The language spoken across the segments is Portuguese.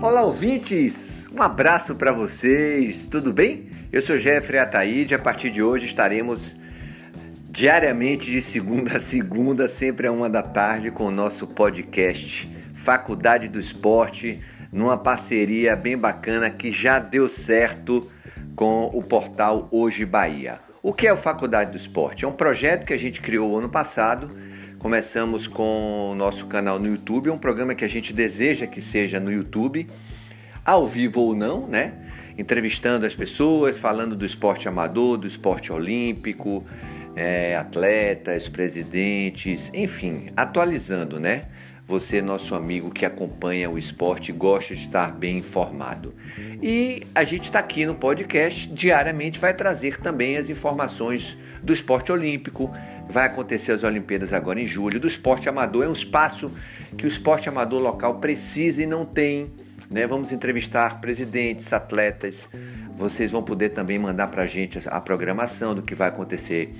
Olá, ouvintes! Um abraço para vocês, tudo bem? Eu sou Jeffrey Ataíde. A partir de hoje estaremos diariamente, de segunda a segunda, sempre a uma da tarde, com o nosso podcast Faculdade do Esporte, numa parceria bem bacana que já deu certo com o portal Hoje Bahia. O que é o Faculdade do Esporte? É um projeto que a gente criou ano passado Começamos com o nosso canal no YouTube, é um programa que a gente deseja que seja no YouTube, ao vivo ou não, né? Entrevistando as pessoas, falando do esporte amador, do esporte olímpico, é, atletas, presidentes, enfim, atualizando, né? Você, nosso amigo que acompanha o esporte gosta de estar bem informado. E a gente está aqui no podcast, diariamente vai trazer também as informações do esporte olímpico, Vai acontecer as Olimpíadas agora em julho. Do esporte amador é um espaço que o esporte amador local precisa e não tem. Né? Vamos entrevistar presidentes, atletas. Vocês vão poder também mandar para a gente a programação do que vai acontecer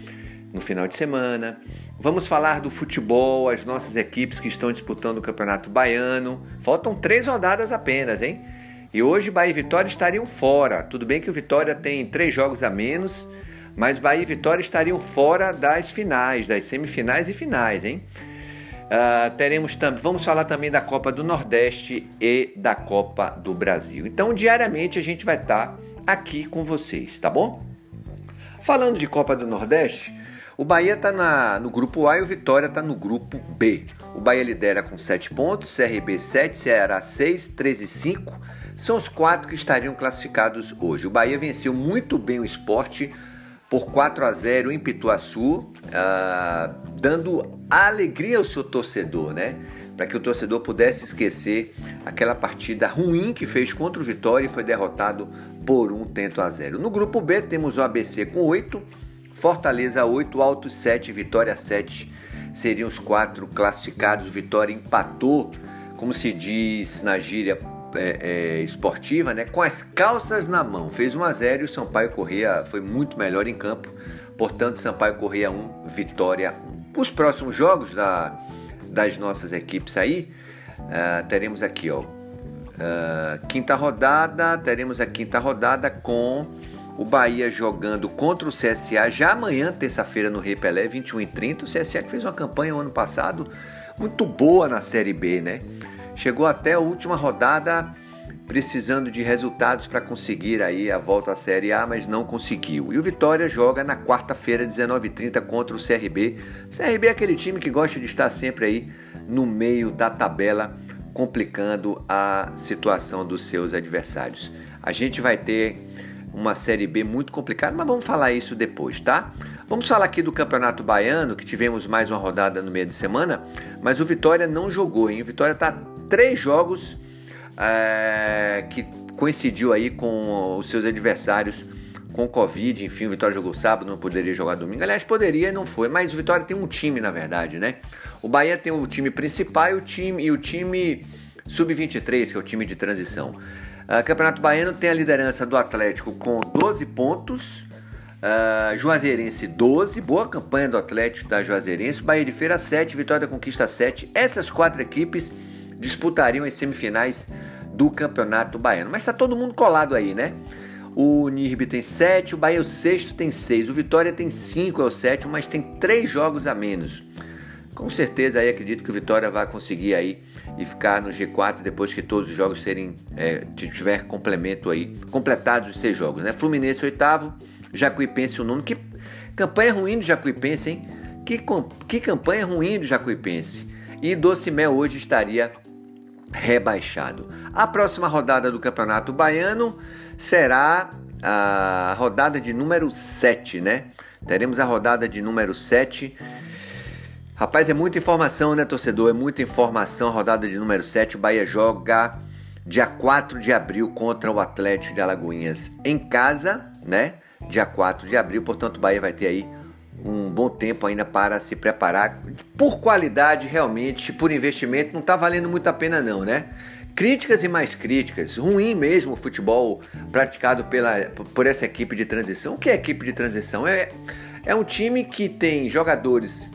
no final de semana. Vamos falar do futebol, as nossas equipes que estão disputando o Campeonato Baiano. Faltam três rodadas apenas, hein? E hoje Bahia e Vitória estariam fora. Tudo bem que o Vitória tem três jogos a menos, mas Bahia e Vitória estariam fora das finais, das semifinais e finais, hein? Uh, teremos também, vamos falar também da Copa do Nordeste e da Copa do Brasil. Então, diariamente a gente vai estar tá aqui com vocês, tá bom? Falando de Copa do Nordeste, o Bahia está no grupo A e o Vitória está no grupo B. O Bahia lidera com 7 pontos, CRB 7, Ceará 6, 13 e 5. São os quatro que estariam classificados hoje. O Bahia venceu muito bem o esporte por 4 a 0 em Pituaçu, uh, dando alegria ao seu torcedor, né? Para que o torcedor pudesse esquecer aquela partida ruim que fez contra o Vitória e foi derrotado por um tento a zero. No grupo B temos o ABC com 8, Fortaleza 8, Altos 7, Vitória 7. Seriam os quatro classificados. O Vitória empatou, como se diz na gíria é, é, esportiva, né, com as calças na mão. Fez 1 a 0 e o Sampaio Corrêa foi muito melhor em campo. Portanto, Sampaio Corrêa 1, Vitória 1. Os próximos jogos da, das nossas equipes aí, uh, teremos aqui, ó, uh, quinta rodada, teremos a quinta rodada com o Bahia jogando contra o CSA já amanhã, terça-feira, no Rei Pelé, 21 e 30. O CSA que fez uma campanha o ano passado muito boa na Série B, né? Chegou até a última rodada precisando de resultados para conseguir aí a volta à Série A, mas não conseguiu. E o Vitória joga na quarta-feira, 19h30, contra o CRB. CRB é aquele time que gosta de estar sempre aí no meio da tabela, complicando a situação dos seus adversários. A gente vai ter uma Série B muito complicada, mas vamos falar isso depois, tá? Vamos falar aqui do Campeonato Baiano, que tivemos mais uma rodada no meio de semana, mas o Vitória não jogou, hein? O Vitória está três jogos é, que coincidiu aí com os seus adversários com Covid, enfim, o Vitória jogou sábado, não poderia jogar domingo. Aliás, poderia e não foi, mas o Vitória tem um time, na verdade, né? O Bahia tem o time principal e o time, o time sub-23, que é o time de transição. Uh, Campeonato Baiano tem a liderança do Atlético com 12 pontos, uh, Juazeirense 12, boa campanha do Atlético da Juazeirense, Bahia de Feira 7, Vitória da Conquista 7. Essas quatro equipes disputariam as semifinais do Campeonato Baiano. Mas está todo mundo colado aí, né? O Nirbe tem 7, o Bahia o sexto tem 6, o Vitória tem 5, é o sétimo, mas tem 3 jogos a menos. Com certeza aí acredito que o Vitória vai conseguir aí e ficar no G4 depois que todos os jogos serem é, tiver complemento aí, completados os seis jogos, né? Fluminense oitavo, Jacuipense o nono. Que campanha ruim do Jacuipense, hein? Que, que campanha ruim do Jacuipense. E Docimel hoje estaria rebaixado. A próxima rodada do Campeonato Baiano será a rodada de número 7, né? Teremos a rodada de número 7. Rapaz, é muita informação, né, torcedor? É muita informação. Rodada de número 7. O Bahia joga dia 4 de abril contra o Atlético de Alagoinhas em casa, né? Dia 4 de abril, portanto, o Bahia vai ter aí um bom tempo ainda para se preparar. Por qualidade, realmente, por investimento, não está valendo muito a pena não, né? Críticas e mais críticas. Ruim mesmo o futebol praticado pela, por essa equipe de transição. O que é equipe de transição? É, é um time que tem jogadores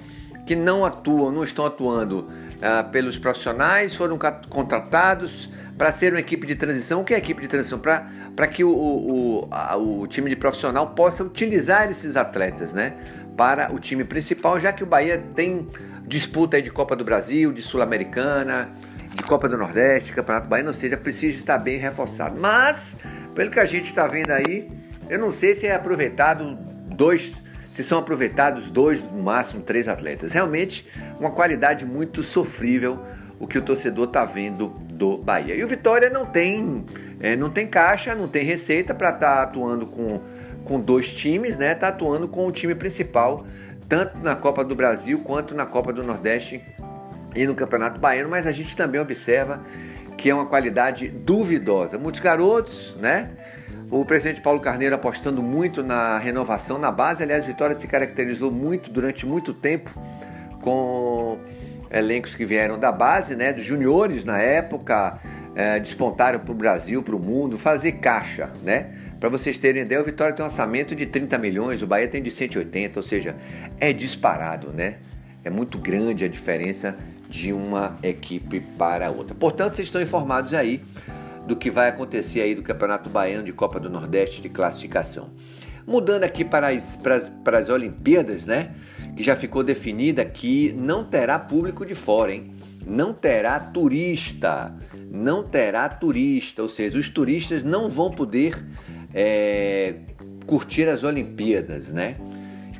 que não atuam, não estão atuando ah, pelos profissionais, foram contratados, para ser uma equipe de transição. O que é equipe de transição? Para que o, o, a, o time de profissional possa utilizar esses atletas né, para o time principal, já que o Bahia tem disputa de Copa do Brasil, de Sul-Americana, de Copa do Nordeste, Campeonato Baiano, ou seja, precisa estar bem reforçado. Mas, pelo que a gente está vendo aí, eu não sei se é aproveitado dois, se são aproveitados dois, no máximo três atletas. Realmente, uma qualidade muito sofrível o que o torcedor está vendo do Bahia. E o Vitória não tem, é, não tem caixa, não tem receita para estar tá atuando com, com dois times, né? Está atuando com o time principal, tanto na Copa do Brasil quanto na Copa do Nordeste e no Campeonato Baiano, mas a gente também observa que é uma qualidade duvidosa. Muitos garotos, né? O presidente Paulo Carneiro apostando muito na renovação na base. Aliás, Vitória se caracterizou muito durante muito tempo com elencos que vieram da base, né? Dos juniores na época, é, despontaram para o Brasil, para o mundo, fazer caixa, né? Para vocês terem ideia, o Vitória tem um orçamento de 30 milhões, o Bahia tem de 180, ou seja, é disparado, né? É muito grande a diferença de uma equipe para outra. Portanto, vocês estão informados aí do que vai acontecer aí do Campeonato Baiano de Copa do Nordeste de classificação. Mudando aqui para as, para as, para as Olimpíadas, né? Que já ficou definida que não terá público de fora, hein? Não terá turista, não terá turista, ou seja, os turistas não vão poder é, curtir as Olimpíadas, né?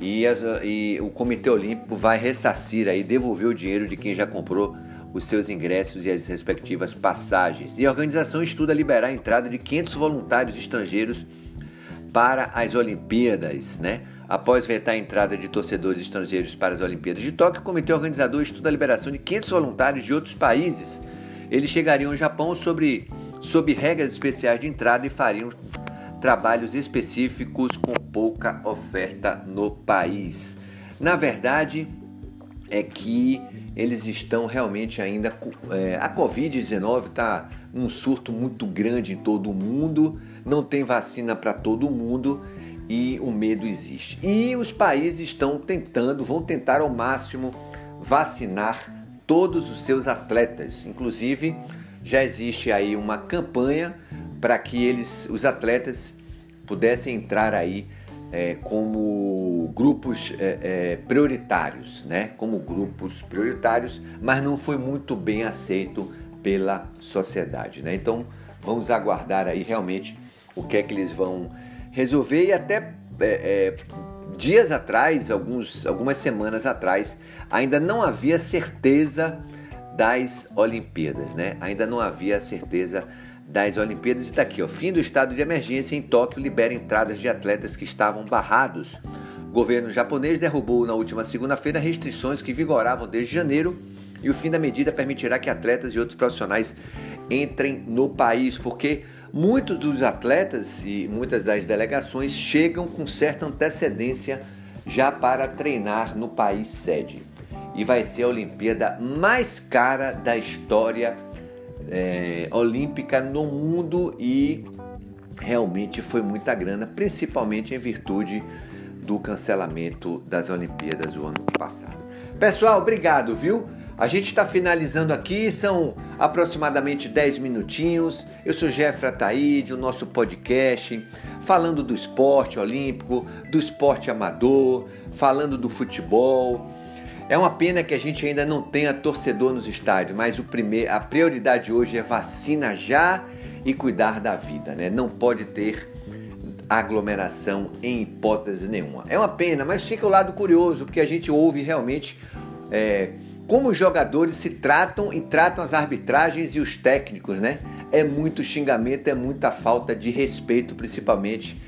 e, as, e o Comitê Olímpico vai ressarcir aí, devolver o dinheiro de quem já comprou os seus ingressos e as respectivas passagens. E a organização estuda liberar a entrada de 500 voluntários estrangeiros para as Olimpíadas, né? Após vetar a entrada de torcedores estrangeiros para as Olimpíadas de Tóquio, o comitê organizador estuda a liberação de 500 voluntários de outros países. Eles chegariam ao Japão sobre, sob regras especiais de entrada e fariam trabalhos específicos com pouca oferta no país. Na verdade, é que eles estão realmente ainda. É, a Covid-19 está num surto muito grande em todo o mundo, não tem vacina para todo mundo e o medo existe. E os países estão tentando, vão tentar ao máximo vacinar todos os seus atletas. Inclusive, já existe aí uma campanha para que eles, os atletas, pudessem entrar aí é, como grupos é, é, prioritários, né? Como grupos prioritários, mas não foi muito bem aceito pela sociedade, né? Então vamos aguardar aí realmente o que é que eles vão resolver e até é, é, dias atrás, alguns, algumas semanas atrás, ainda não havia certeza das Olimpíadas, né? Ainda não havia certeza das Olimpíadas. Está aqui, ó, fim do estado de emergência em Tóquio libera entradas de atletas que estavam barrados. O governo japonês derrubou na última segunda-feira restrições que vigoravam desde janeiro e o fim da medida permitirá que atletas e outros profissionais entrem no país, porque muitos dos atletas e muitas das delegações chegam com certa antecedência já para treinar no país sede. E vai ser a Olimpíada mais cara da história é, olímpica no mundo e realmente foi muita grana, principalmente em virtude do cancelamento das Olimpíadas do ano passado. Pessoal, obrigado, viu? A gente está finalizando aqui, são aproximadamente 10 minutinhos. Eu sou Jeffra Ataíde, o nosso podcast, falando do esporte olímpico, do esporte amador, falando do futebol. É uma pena que a gente ainda não tenha torcedor nos estádios, mas o primeiro, a prioridade hoje é vacina já e cuidar da vida, né? Não pode ter aglomeração em hipótese nenhuma. É uma pena, mas fica o lado curioso, porque a gente ouve realmente é, como os jogadores se tratam e tratam as arbitragens e os técnicos, né? É muito xingamento, é muita falta de respeito, principalmente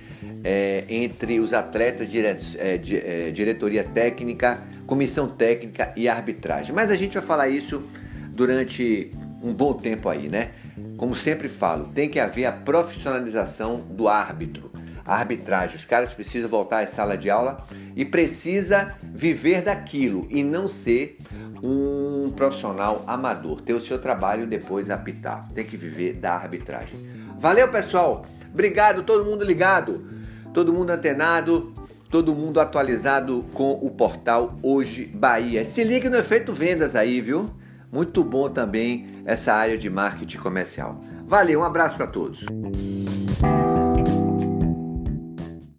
é, entre os atletas, dire, é, é, diretoria técnica, comissão técnica e arbitragem. Mas a gente vai falar isso durante um bom tempo aí, né? Como sempre falo, tem que haver a profissionalização do árbitro. A arbitragem, os caras precisam voltar à sala de aula e precisa viver daquilo e não ser um profissional amador, ter o seu trabalho e depois apitar. Tem que viver da arbitragem. Valeu, pessoal. Obrigado, todo mundo ligado, todo mundo antenado todo mundo atualizado com o portal Hoje Bahia. Se ligue no efeito vendas aí, viu? Muito bom também essa área de marketing comercial. Valeu, um abraço para todos.